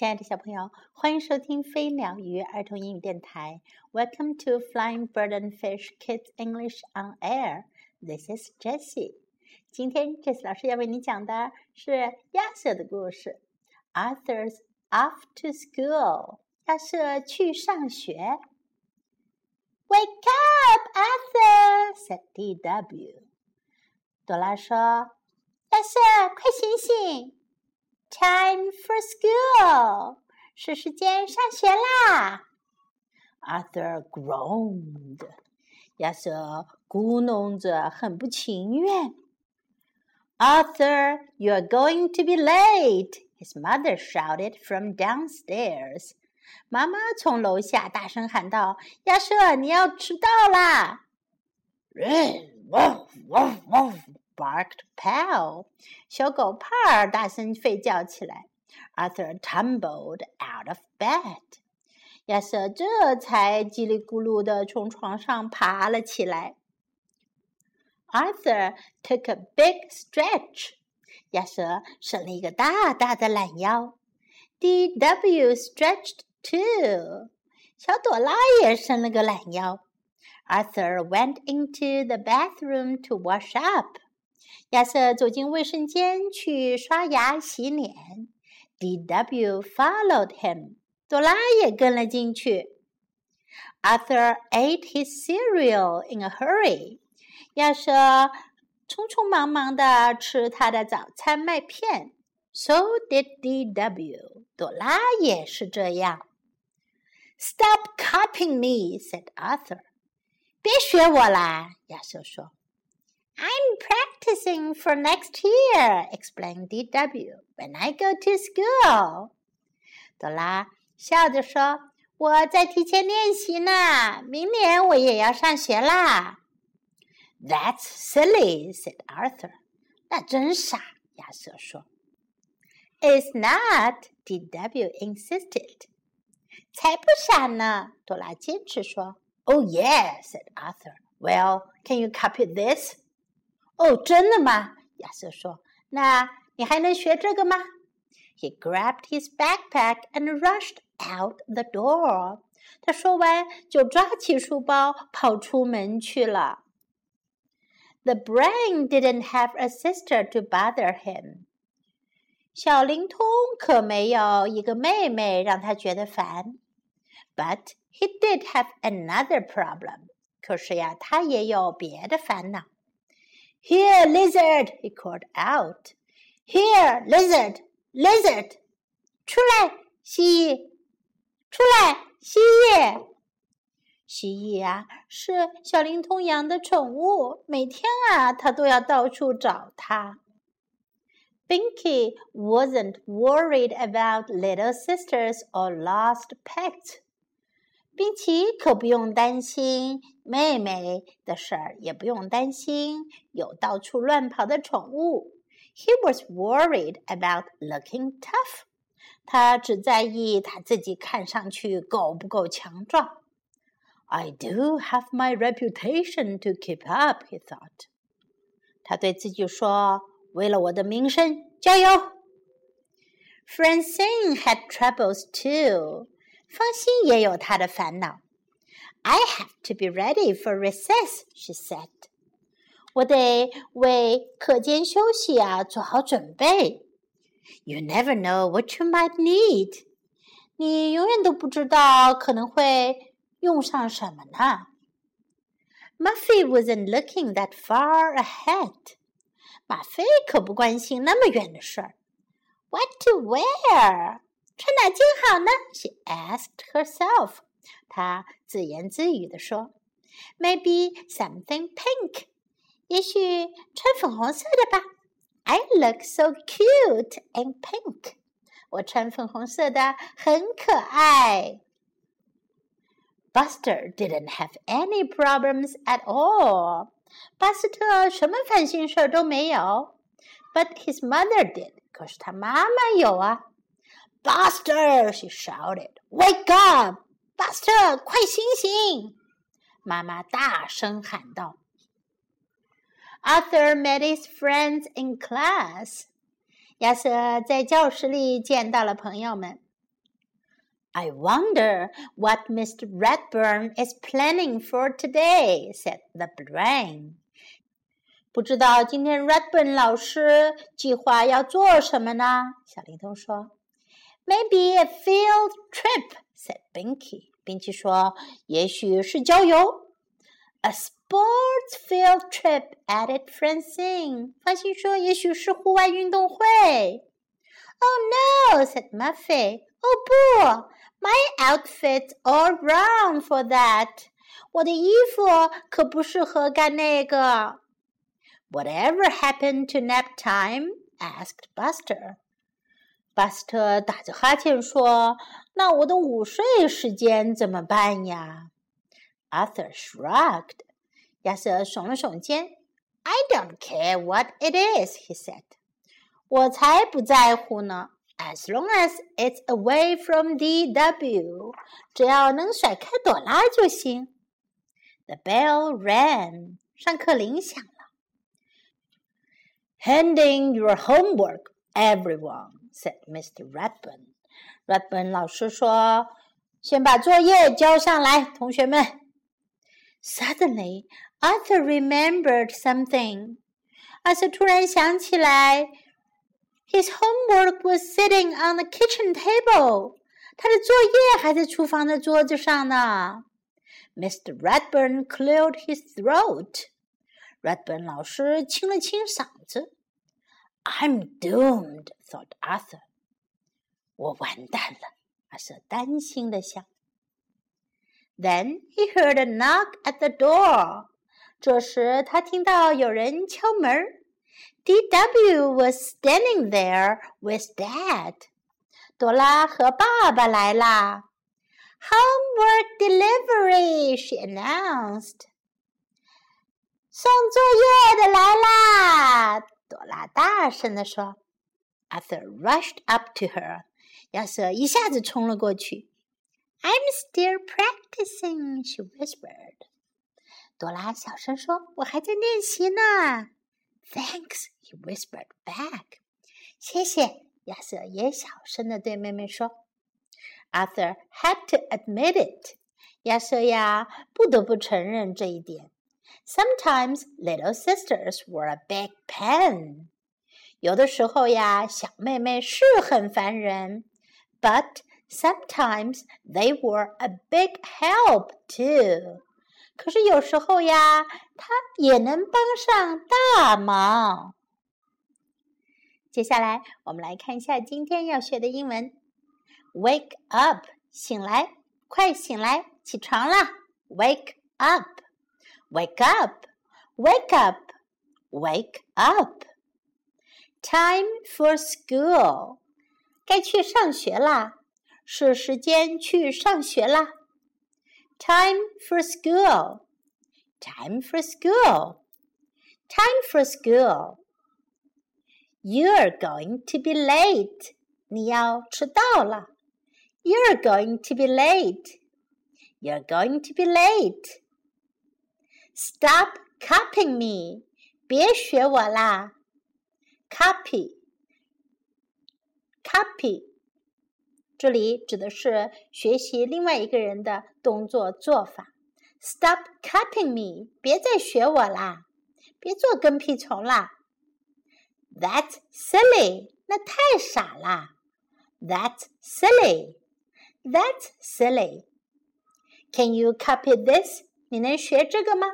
亲爱的小朋友，欢迎收听飞鸟鱼儿童英语电台。Welcome to Flying Bird and Fish Kids English on Air. This is Jessie. 今天 Jessie 老师要为你讲的是亚瑟的故事。Arthur's off to school. 亚瑟去上学。Wake up, Arthur! said D.W. 朵拉说：“亚瑟，快醒醒！” Time for school，是时间上学啦。Arthur groaned，亚瑟咕哝着，很不情愿。Arthur, you are going to be late. His mother shouted from downstairs. 妈妈从楼下大声喊道：“亚瑟，你要迟到啦！” barked "Pal!" 小狗帕儿大声吠叫起来。Arthur tumbled out of bed. 亚瑟这才叽里咕噜地从床上爬了起来。Arthur took a big stretch. 亚瑟伸了一个大大的懒腰。D.W. stretched too. 小朵拉也伸了个懒腰。Arthur went into the bathroom to wash up. 亚瑟走进卫生间去刷牙洗脸。D.W. followed him，朵拉也跟了进去。Arthur ate his cereal in a hurry，亚瑟匆匆忙忙地吃他的早餐麦片。So did D.W. 朵拉也是这样。Stop copying me, said Arthur。别学我啦，亚瑟说。I'm practicing for next year, explained D.W. When I go to school. 朵拉笑着说：“我在提前练习呢，明年我也要上学啦。” That's silly, said Arthur. 那真傻，亚瑟说。It's not, D.W. insisted. 才不傻呢，朵拉坚持说。Oh yeah, said Arthur. Well, can you copy this? 哦，真的吗？亚瑟说：“那你还能学这个吗？”He grabbed his backpack and rushed out the door。他说完就抓起书包跑出门去了。The brain didn't have a sister to bother him。小灵通可没有一个妹妹让他觉得烦。But he did have another problem。可是呀，他也有别的烦恼。Here, lizard! he called out. Here, lizard, lizard! 出来，蜥蜴！出来，蜥蜴！蜥蜴啊，是小灵通养的宠物，每天啊，它都要到处找它。Binky wasn't worried about little sisters or lost pets. 冰奇可不用担心妹妹的事儿，也不用担心有到处乱跑的宠物。He was worried about looking tough。他只在意他自己看上去够不够强壮。I do have my reputation to keep up, he thought。他对自己说：“为了我的名声，加油。” Francine had troubles too. 芳心也有她的烦恼。I have to be ready for recess, she said. 我得为课间休息啊做好准备。You never know what you might need. 你永远都不知道可能会用上什么呢。Muffy wasn't looking that far ahead. 马飞可不关心那么远的事儿。What to wear? 穿哪件好呢？She asked herself. 她自言自语地说：“Maybe something pink. 也许穿粉红色的吧。I look so cute in pink. 我穿粉红色的很可爱。” Buster didn't have any problems at all. 巴斯特什么烦心事儿都没有。But his mother did. 可是他妈妈有啊。 "Buster!" she shouted. "Wake up, Buster！快醒醒！”妈妈大声喊道。Arthur met his friends in class. 亚瑟在教室里见到了朋友们。I wonder what Mr. Ratburn is planning for today," said the brain. 不知道今天 Ratburn 老师计划要做什么呢？小灵通说。Maybe a field trip, said Binky. 冰奇说，也许是郊游。A sports field trip, added Francine. 发心说，也许是户外运动会。Oh no, said Muffy. 哦不，My outfit's all wrong for that. 我的衣服可不适合干那个。Whatever happened to nap time? asked Buster. 巴斯特打着哈欠说：“那我的午睡时间怎么办呀？”Arthur shrugged. 亚瑟耸了耸肩。“I don't care what it is,” he said. 我才不在乎呢。as long as it's away from DW，只要能甩开朵拉就行。The bell rang，上课铃响了。Handing your homework, everyone," said Mr. Ratburn. Ratburn 老师说：“先把作业交上来，同学们。” Suddenly, Arthur remembered something. 阿瑟突然想起来，His homework was sitting on the kitchen table. 他的作业还在厨房的桌子上呢。Mr. Ratburn cleared his throat. Ratburn 老师清了清嗓子。I'm doomed, thought Arthur. 我完蛋了，阿瑟担心的想。Then he heard a knock at the door. 这时他听到有人敲门。D.W. was standing there with Dad. 朵拉和爸爸来啦。Homework delivery, she announced. 送作业的来啦！ 朵拉大声地说。Arthur rushed up to her. 亚瑟一下子冲了过去。I'm still practicing, she whispered. 朵拉小声说：“我还在练习呢。” Thanks, he whispered back. 谢谢，亚瑟也小声的对妹妹说。Arthur had to admit it. 亚瑟呀，不得不承认这一点。 Sometimes little sisters were a big pain. 有的时候呀，小妹妹是很烦人。But sometimes they were a big help too. 可是有时候呀，它也能帮上大忙。接下来，我们来看一下今天要学的英文。Wake up，醒来，快醒来，起床啦！Wake up，wake up，wake up，wake up。Time for school，该去上学啦，是时间去上学啦。Time for school. Time for school. Time for school. You're going to be late. 你要迟到了。You're going to be late. You're going to be late. Stop copying me. 别学我啦。Copy. Copy 这里指的是学习另外一个人的动作做法。Stop copying me！别再学我啦，别做跟屁虫啦。That's silly！那太傻啦。That's silly！That's silly！Can you copy this？你能学这个吗？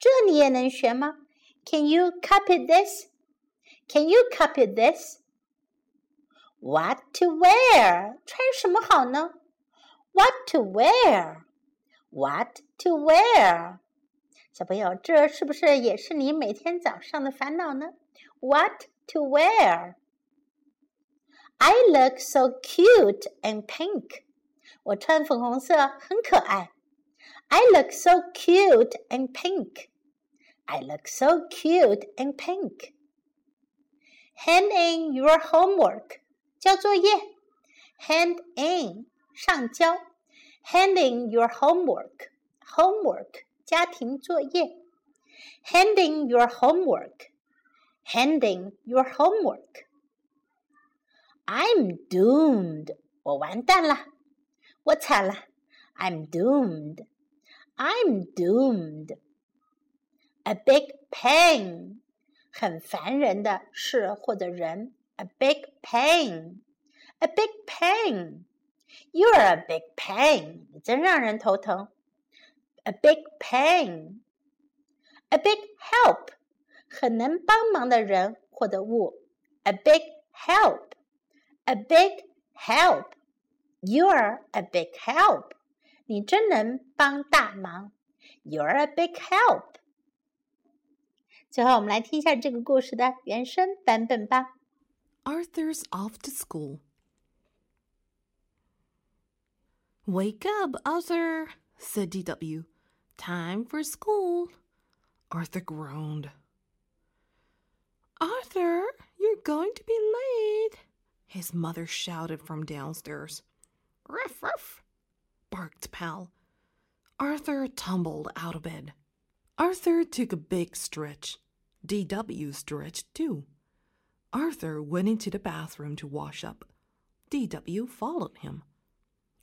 这你也能学吗？Can you copy this？Can you copy this？What to wear？穿什么好呢？What to wear？What to wear？小朋友，这是不是也是你每天早上的烦恼呢？What to wear？I look so cute and pink。我穿粉红色很可爱。I look so cute and pink. I look so cute and pink. Hand in your homework. 交作业，hand in 上交，handing your homework homework 家庭作业，handing your homework handing your homework I'm doomed 我完蛋了 我惨了，I'm doomed. I'm doomed. A big pain，很烦人的事或者人。A big pain. A big pain. You're a big pain. 你真让人头疼。A big pain. A big help. 很能帮忙的人或者物。A big help. A big help. You're a big help. 你真能帮大忙。You're a big help. 最后，我们来听一下这个故事的原声版本吧。Arthur's off to school. Wake up, Arthur, said DW. Time for school. Arthur groaned. Arthur, you're going to be late, his mother shouted from downstairs. Ruff, ruff, barked Pal. Arthur tumbled out of bed. Arthur took a big stretch. DW stretched too. Arthur went into the bathroom to wash up. DW followed him.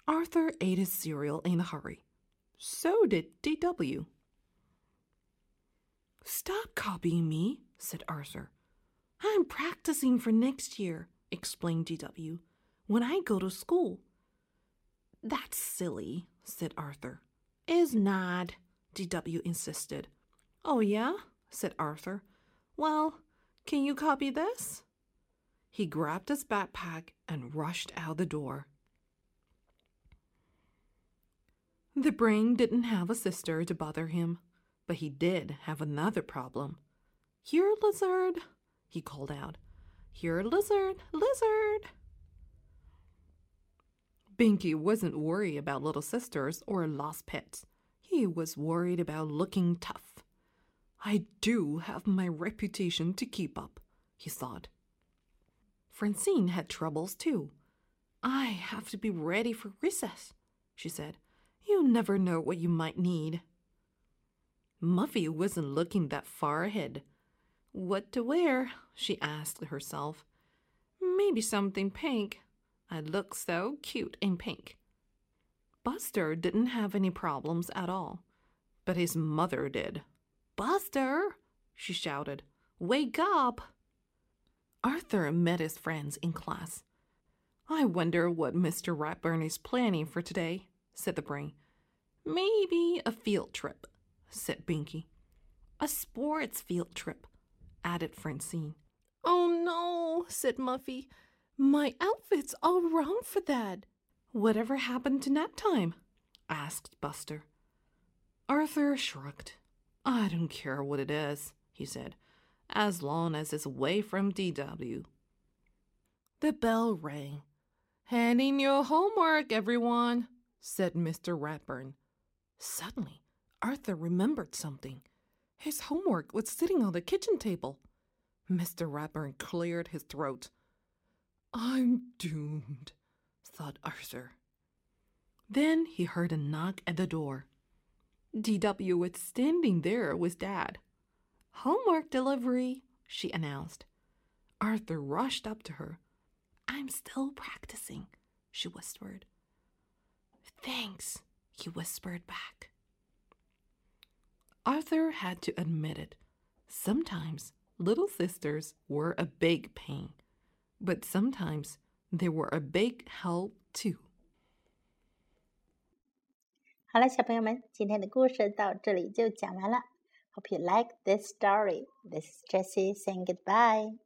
Arthur ate his cereal in a hurry. So did DW. Stop copying me, said Arthur. I'm practicing for next year, explained DW, when I go to school. That's silly, said Arthur. Is not, DW insisted. Oh, yeah, said Arthur. Well, can you copy this? He grabbed his backpack and rushed out the door. The brain didn't have a sister to bother him, but he did have another problem. Here, lizard, he called out. Here, lizard, lizard. Binky wasn't worried about little sisters or lost pets. He was worried about looking tough. I do have my reputation to keep up, he thought. Francine had troubles too. I have to be ready for recess, she said. You never know what you might need. Muffy wasn't looking that far ahead. What to wear? she asked herself. Maybe something pink. I look so cute in pink. Buster didn't have any problems at all, but his mother did. Buster, she shouted, wake up! Arthur met his friends in class. I wonder what Mr. Ratburn is planning for today, said the brain. Maybe a field trip, said Binky. A sports field trip, added Francine. Oh no, said Muffy. My outfit's all wrong for that. Whatever happened to nap time? asked Buster. Arthur shrugged. I don't care what it is, he said, as long as it's away from DW. The bell rang. Hand in your homework, everyone, said Mr. Ratburn. Suddenly, Arthur remembered something. His homework was sitting on the kitchen table. Mr. Ratburn cleared his throat. I'm doomed, thought Arthur. Then he heard a knock at the door. DW was standing there with Dad. Homework delivery, she announced. Arthur rushed up to her. I'm still practicing, she whispered. Thanks, he whispered back. Arthur had to admit it. Sometimes little sisters were a big pain, but sometimes they were a big help too. 好了，小朋友们，今天的故事到这里就讲完了。Hope you like this story. This is Jessie saying goodbye.